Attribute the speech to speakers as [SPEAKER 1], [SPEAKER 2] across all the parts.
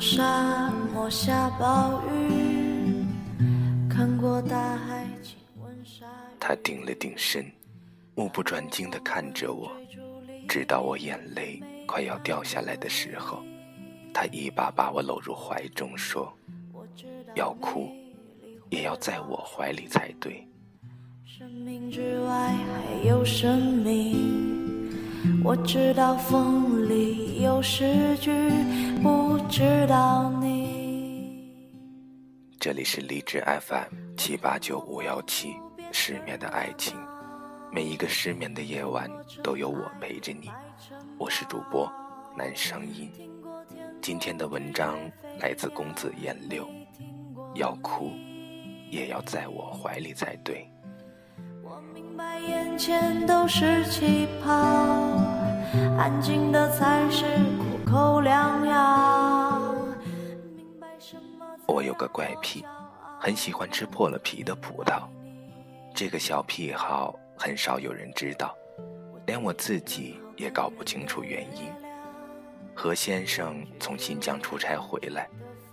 [SPEAKER 1] 沙漠下暴雨，看过大海亲吻鲨鱼。
[SPEAKER 2] 他定了定神，目不转睛地看着我，直到我眼泪快要掉下来的时候，他一把把我搂入怀中，说：“要哭，也要在我怀里才对。”
[SPEAKER 1] 生命之外还有生命。我知道风里有诗句，不知道你。
[SPEAKER 2] 这里是荔枝 FM 七八九五幺七，失眠的爱情，每一个失眠的夜晚都有我陪着你。我是主播南声音。今天的文章来自公子颜六，要哭也要在我怀里才对。
[SPEAKER 1] 我明白眼前都是气泡。安静的才是苦口良药。
[SPEAKER 2] 我有个怪癖，很喜欢吃破了皮的葡萄。这个小癖好很少有人知道，连我自己也搞不清楚原因。何先生从新疆出差回来，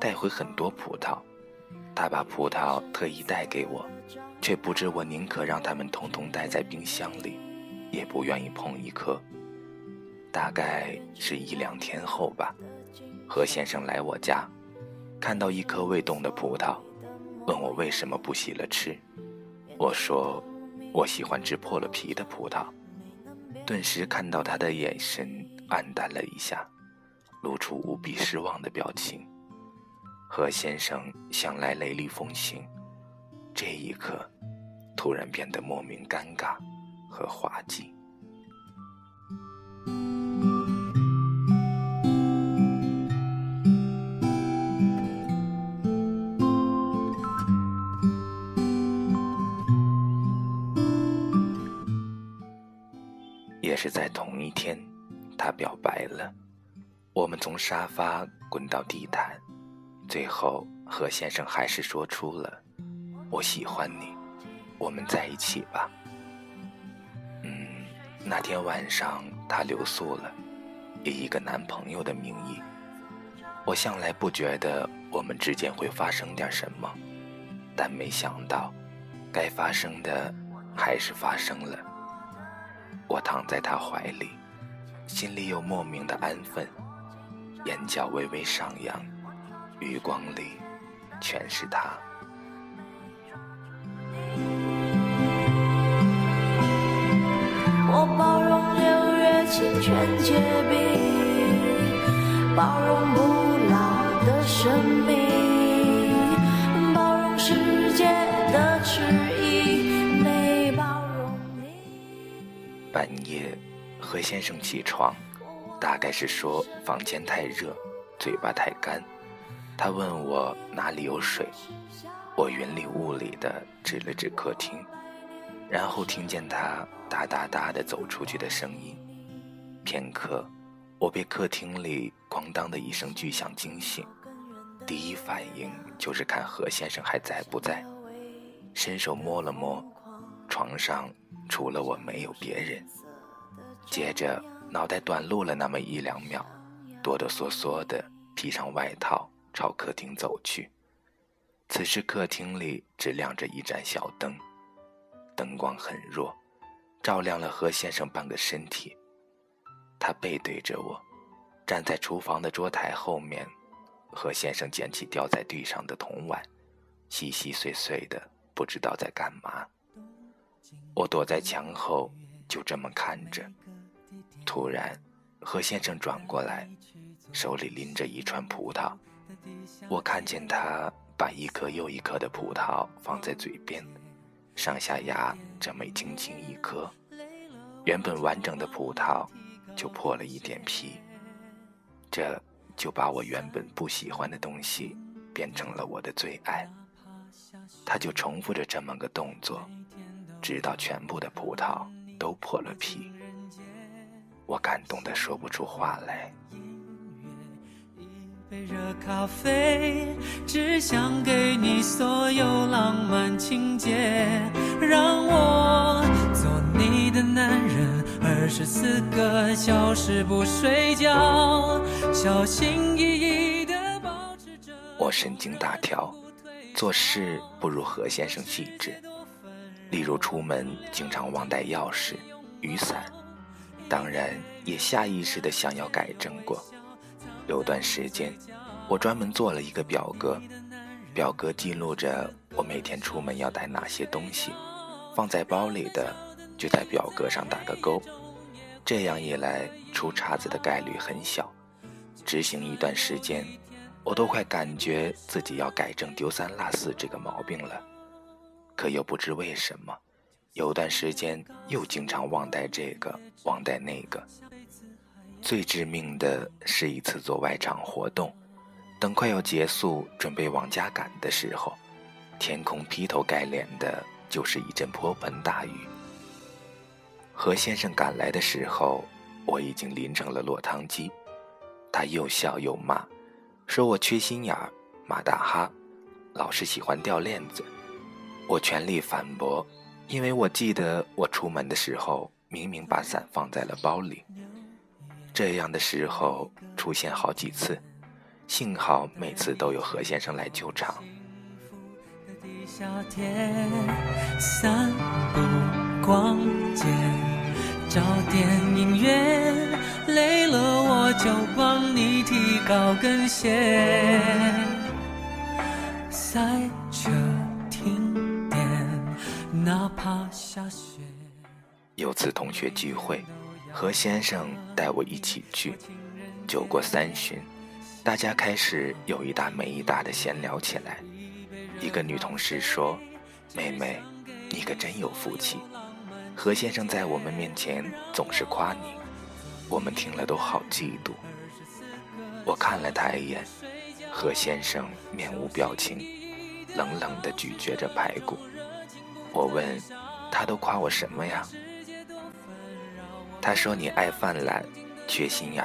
[SPEAKER 2] 带回很多葡萄，他把葡萄特意带给我，却不知我宁可让他们统统待在冰箱里，也不愿意碰一颗。大概是一两天后吧，何先生来我家，看到一颗未冻的葡萄，问我为什么不洗了吃。我说，我喜欢吃破了皮的葡萄。顿时看到他的眼神黯淡了一下，露出无比失望的表情。何先生向来雷厉风行，这一刻，突然变得莫名尴尬和滑稽。是在同一天，他表白了。我们从沙发滚到地毯，最后何先生还是说出了“我喜欢你，我们在一起吧。”嗯，那天晚上他留宿了，以一个男朋友的名义。我向来不觉得我们之间会发生点什么，但没想到，该发生的还是发生了。我躺在他怀里，心里有莫名的安分，眼角微微上扬，余光里全是他。
[SPEAKER 1] 我包容六月清泉结冰，包容不老的生命，包容世界
[SPEAKER 2] 半夜，何先生起床，大概是说房间太热，嘴巴太干。他问我哪里有水，我云里雾里的指了指客厅，然后听见他哒哒哒的走出去的声音。片刻，我被客厅里咣当的一声巨响惊醒，第一反应就是看何先生还在不在，伸手摸了摸床上。除了我，没有别人。接着，脑袋短路了那么一两秒，哆哆嗦嗦的披上外套，朝客厅走去。此时，客厅里只亮着一盏小灯，灯光很弱，照亮了何先生半个身体。他背对着我，站在厨房的桌台后面。何先生捡起掉在地上的铜碗，细细碎碎的，不知道在干嘛。我躲在墙后，就这么看着。突然，何先生转过来，手里拎着一串葡萄。我看见他把一颗又一颗的葡萄放在嘴边，上下牙这么轻轻一颗，原本完整的葡萄就破了一点皮。这就把我原本不喜欢的东西变成了我的最爱。他就重复着这么个动作。直到全部的葡萄都破了皮，我感动的说不出话来。
[SPEAKER 3] 一杯热咖啡，只想给你所有浪漫情节，让我做你的男人，二十四个小时不睡觉，小心翼翼地保持着。
[SPEAKER 2] 我神经大条，做事不如何先生细致。例如出门经常忘带钥匙、雨伞，当然也下意识的想要改正过。有段时间，我专门做了一个表格，表格记录着我每天出门要带哪些东西，放在包里的就在表格上打个勾。这样一来，出岔子的概率很小。执行一段时间，我都快感觉自己要改正丢三落四这个毛病了。可又不知为什么，有段时间又经常忘带这个，忘带那个。最致命的是一次做外场活动，等快要结束，准备往家赶的时候，天空劈头盖脸的就是一阵泼盆大雨。何先生赶来的时候，我已经淋成了落汤鸡。他又笑又骂，说我缺心眼儿，马大哈，老是喜欢掉链子。我全力反驳，因为我记得我出门的时候明明把伞放在了包里。这样的时候出现好几次，幸好每次都有何先生来救场。
[SPEAKER 3] 逛街，找点音乐，累了我就帮你提高跟鞋。
[SPEAKER 2] 有次同学聚会，何先生带我一起去。酒过三巡，大家开始有一搭没一搭的闲聊起来。一个女同事说：“妹妹，你可真有福气，何先生在我们面前总是夸你，我们听了都好嫉妒。”我看了他一眼，何先生面无表情，冷冷地咀嚼着排骨。我问他都夸我什么呀？他说你爱犯懒，缺心眼，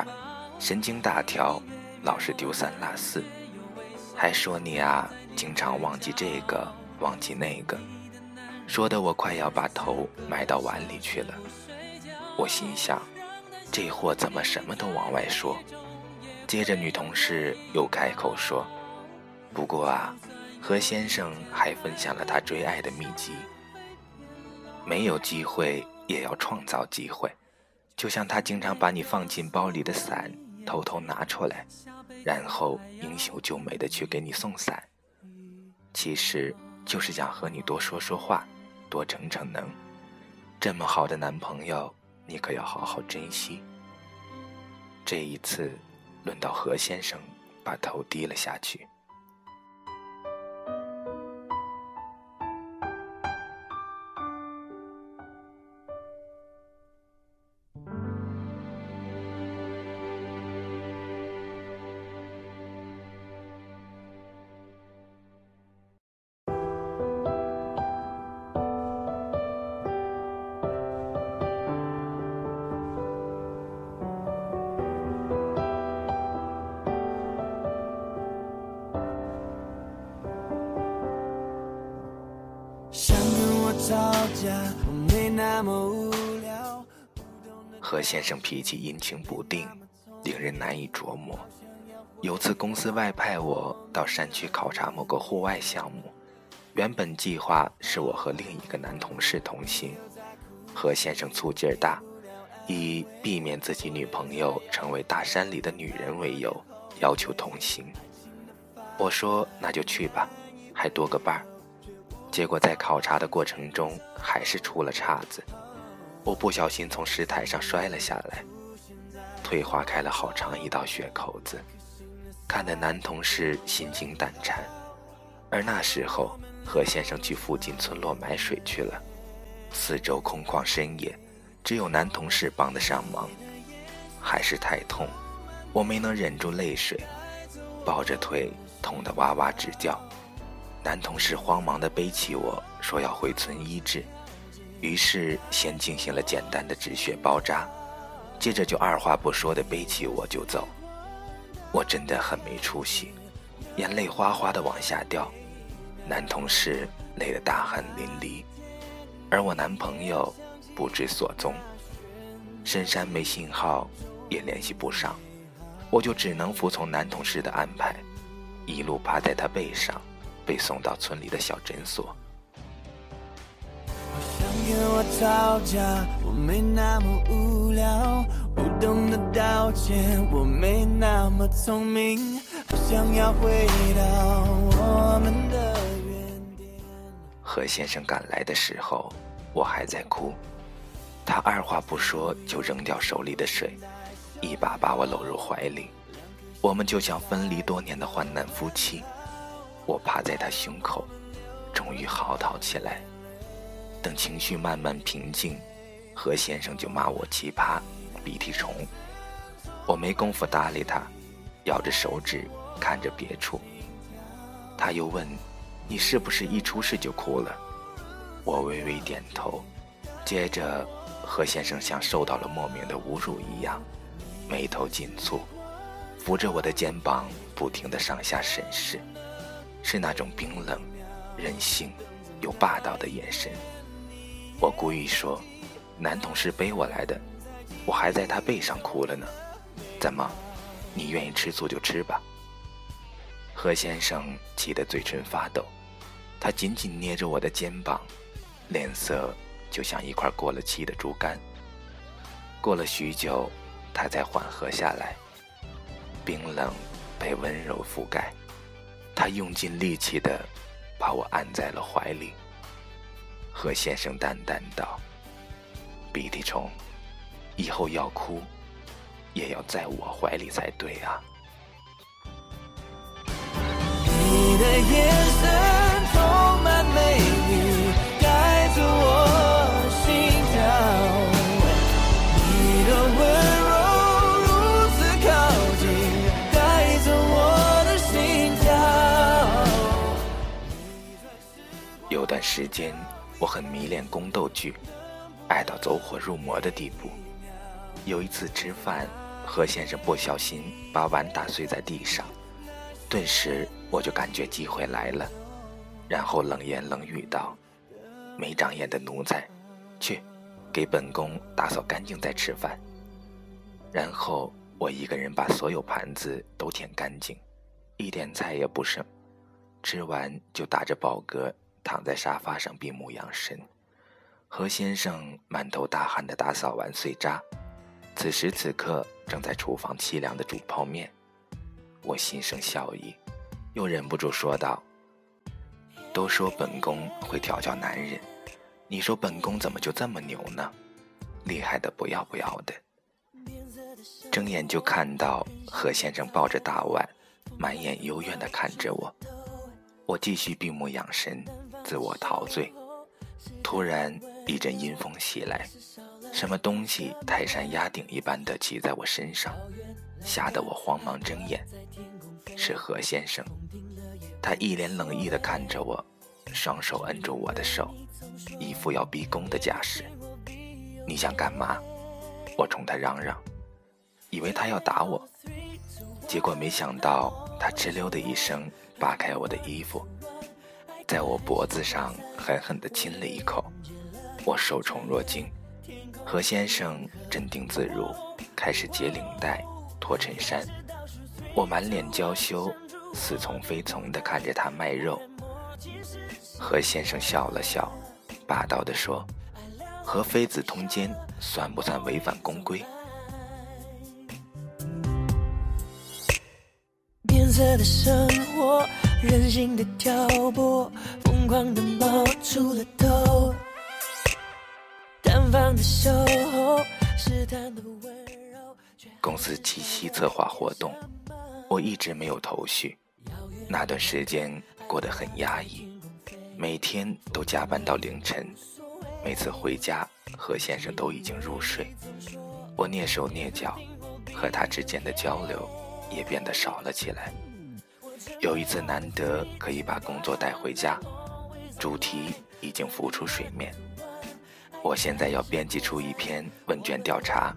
[SPEAKER 2] 神经大条，老是丢三落四，还说你啊经常忘记这个忘记那个，说的我快要把头埋到碗里去了。我心想，这货怎么什么都往外说？接着女同事又开口说，不过啊，何先生还分享了他追爱的秘籍。没有机会也要创造机会，就像他经常把你放进包里的伞偷偷拿出来，然后英雄救美的去给你送伞，其实就是想和你多说说话，多逞逞能。这么好的男朋友，你可要好好珍惜。这一次，轮到何先生把头低了下去。何先生脾气阴晴不定，令人难以琢磨。有次公司外派我到山区考察某个户外项目，原本计划是我和另一个男同事同行。何先生粗劲儿大，以避免自己女朋友成为大山里的女人为由，要求同行。我说那就去吧，还多个伴儿。结果在考察的过程中，还是出了岔子。我不小心从石台上摔了下来，腿划开了好长一道血口子，看得男同事心惊胆颤。而那时候，何先生去附近村落买水去了，四周空旷深野，只有男同事帮得上忙。还是太痛，我没能忍住泪水，抱着腿痛得哇哇直叫。男同事慌忙地背起我说要回村医治，于是先进行了简单的止血包扎，接着就二话不说地背起我就走。我真的很没出息，眼泪哗哗地往下掉。男同事累得大汗淋漓，而我男朋友不知所踪，深山没信号，也联系不上，我就只能服从男同事的安排。一路趴在他背上，被送到村里的小诊所。何先生赶来的时候，我还在哭。他二话不说就扔掉手里的水，一把把我搂入怀里。我们就像分离多年的患难夫妻。我趴在他胸口，终于嚎啕起来。等情绪慢慢平静，何先生就骂我奇葩、鼻涕虫。我没工夫搭理他，咬着手指看着别处。他又问：“你是不是一出事就哭了？”我微微点头。接着，何先生像受到了莫名的侮辱一样，眉头紧蹙，扶着我的肩膀，不停地上下审视，是那种冰冷、任性又霸道的眼神。我故意说：“男同事背我来的，我还在他背上哭了呢。怎么，你愿意吃醋就吃吧。”何先生气得嘴唇发抖，他紧紧捏着我的肩膀，脸色就像一块过了期的猪肝。过了许久，他才缓和下来，冰冷被温柔覆盖，他用尽力气的把我按在了怀里。何先生淡淡道：“鼻涕虫，以后要哭，也要在我怀里才对啊。”你的眼神时间。我很迷恋宫斗剧，爱到走火入魔的地步。有一次吃饭，何先生不小心把碗打碎在地上，顿时我就感觉机会来了，然后冷言冷语道：“没长眼的奴才，去，给本宫打扫干净再吃饭。”然后我一个人把所有盘子都舔干净，一点菜也不剩，吃完就打着饱嗝。躺在沙发上闭目养神，何先生满头大汗地打扫完碎渣，此时此刻正在厨房凄凉地煮泡面。我心生笑意，又忍不住说道：“都说本宫会调教男人，你说本宫怎么就这么牛呢？厉害的不要不要的。”睁眼就看到何先生抱着大碗，满眼幽怨地看着我。我继续闭目养神。自我陶醉，突然一阵阴风袭来，什么东西泰山压顶一般的骑在我身上，吓得我慌忙睁眼。是何先生，他一脸冷意的看着我，双手摁住我的手，一副要逼宫的架势。你想干嘛？我冲他嚷嚷，以为他要打我，结果没想到他哧溜的一声扒开我的衣服。在我脖子上狠狠地亲了一口，我受宠若惊。何先生镇定自如，开始解领带、脱衬衫。我满脸娇羞，似从非从地看着他卖肉。何先生笑了笑，霸道地说：“和妃子通奸，算不算违反宫规？”变色的生活。任性的挑拨，疯狂的冒出了头。公司七夕策划活动，我一直没有头绪。那段时间过得很压抑，每天都加班到凌晨。每次回家，何先生都已经入睡。我蹑手蹑脚，和他之间的交流也变得少了起来。有一次难得可以把工作带回家，主题已经浮出水面。我现在要编辑出一篇问卷调查，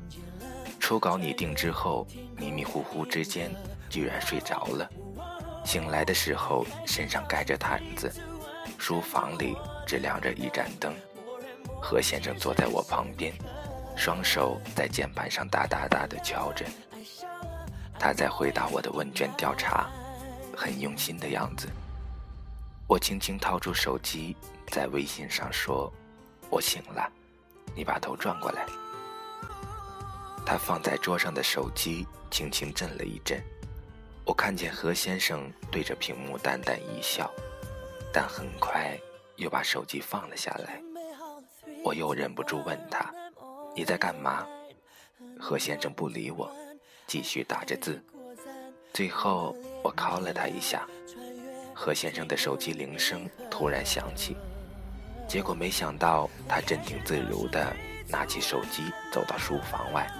[SPEAKER 2] 初稿拟定之后，迷迷糊糊之间居然睡着了。醒来的时候身上盖着毯子，书房里只亮着一盏灯。何先生坐在我旁边，双手在键盘上哒哒哒地敲着。他在回答我的问卷调查。很用心的样子。我轻轻掏出手机，在微信上说：“我醒了，你把头转过来。”他放在桌上的手机轻轻震了一震，我看见何先生对着屏幕淡淡一笑，但很快又把手机放了下来。我又忍不住问他：“你在干嘛？”何先生不理我，继续打着字。最后我敲了他一下，何先生的手机铃声突然响起，结果没想到他镇定自如地拿起手机走到书房外。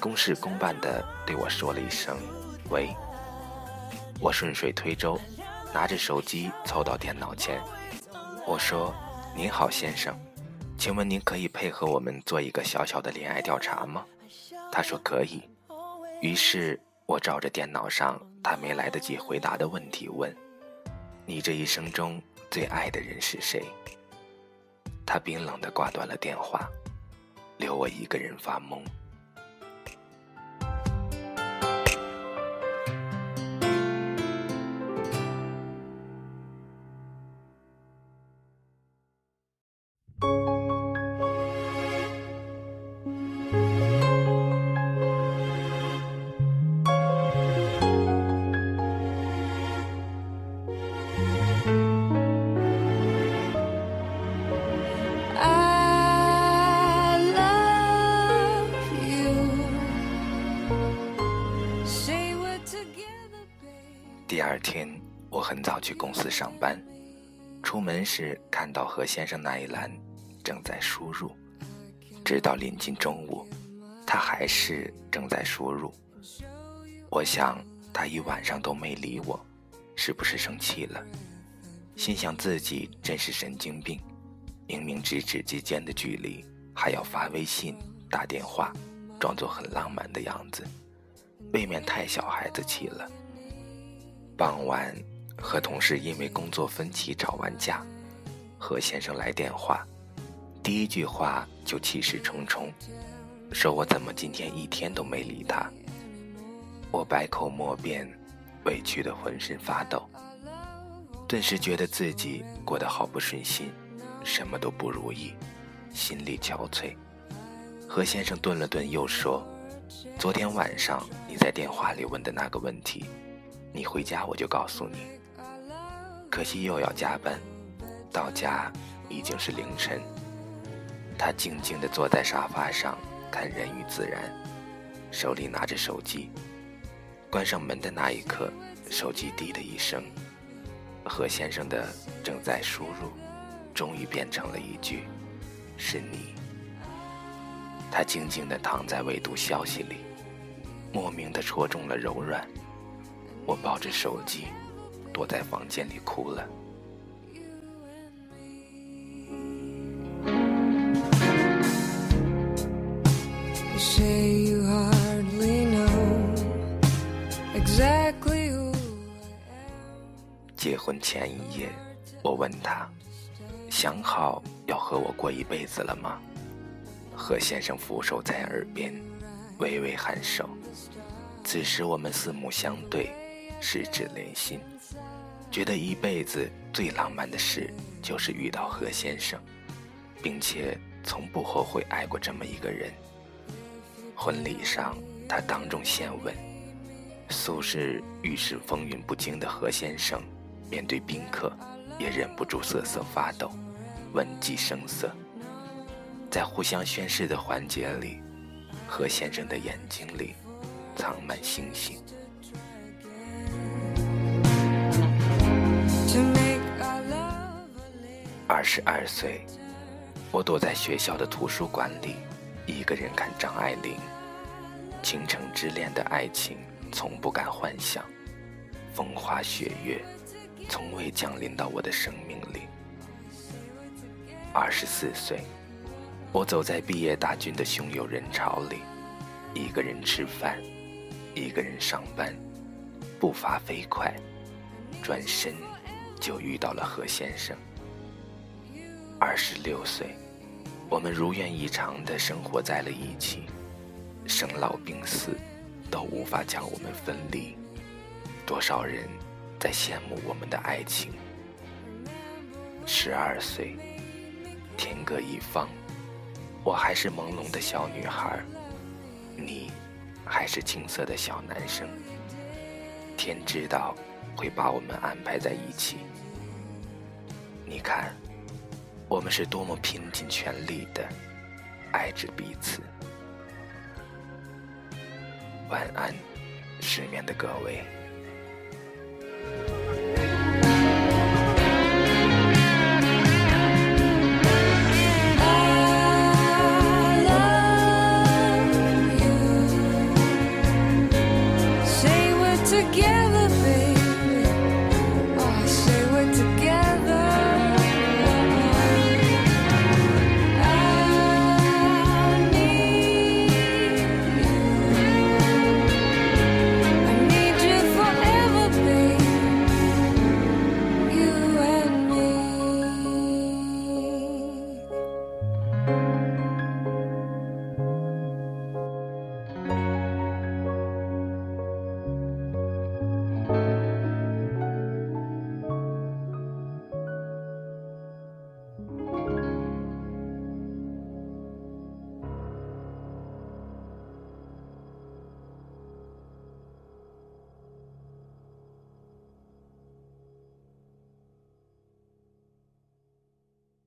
[SPEAKER 2] 公事公办地对我说了一声“喂”，我顺水推舟，拿着手机凑到电脑前，我说：“您好，先生，请问您可以配合我们做一个小小的恋爱调查吗？”他说：“可以。”于是，我照着电脑上他没来得及回答的问题问：“你这一生中最爱的人是谁？”他冰冷的挂断了电话，留我一个人发懵。出门时看到何先生那一栏正在输入，直到临近中午，他还是正在输入。我想他一晚上都没理我，是不是生气了？心想自己真是神经病，明明咫尺之间的距离，还要发微信、打电话，装作很浪漫的样子，未免太小孩子气了。傍晚，和同事因为工作分歧吵完架，何先生来电话，第一句话就气势冲冲，说我怎么今天一天都没理他。我百口莫辩，委屈的浑身发抖，顿时觉得自己过得好不顺心，什么都不如意，心力憔悴。何先生顿了顿，又说：“昨天晚上你在电话里问的那个问题。”你回家我就告诉你，可惜又要加班，到家已经是凌晨。他静静地坐在沙发上看《人与自然》，手里拿着手机。关上门的那一刻，手机滴的一声，何先生的正在输入，终于变成了一句：“是你。”他静静地躺在未读消息里，莫名的戳中了柔软。我抱着手机，躲在房间里哭了。结婚前一夜，我问他：“想好要和我过一辈子了吗？”何先生俯首在耳边，微微颔首。此时我们四目相对。十指连心，觉得一辈子最浪漫的事就是遇到何先生，并且从不后悔爱过这么一个人。婚礼上，他当众献吻，素是遇事风云不惊的何先生，面对宾客也忍不住瑟瑟发抖，吻迹生色。在互相宣誓的环节里，何先生的眼睛里藏满星星。二十二岁，我躲在学校的图书馆里，一个人看张爱玲。倾城之恋的爱情，从不敢幻想；风花雪月，从未降临到我的生命里。二十四岁，我走在毕业大军的汹涌人潮里，一个人吃饭，一个人上班，步伐飞快，转身就遇到了何先生。二十六岁，我们如愿以偿的生活在了一起，生老病死都无法将我们分离。多少人在羡慕我们的爱情。十二岁，天各一方，我还是朦胧的小女孩，你还是青涩的小男生。天知道会把我们安排在一起。你看，我们是多么拼尽全力的爱着彼此。晚安失眠的各位。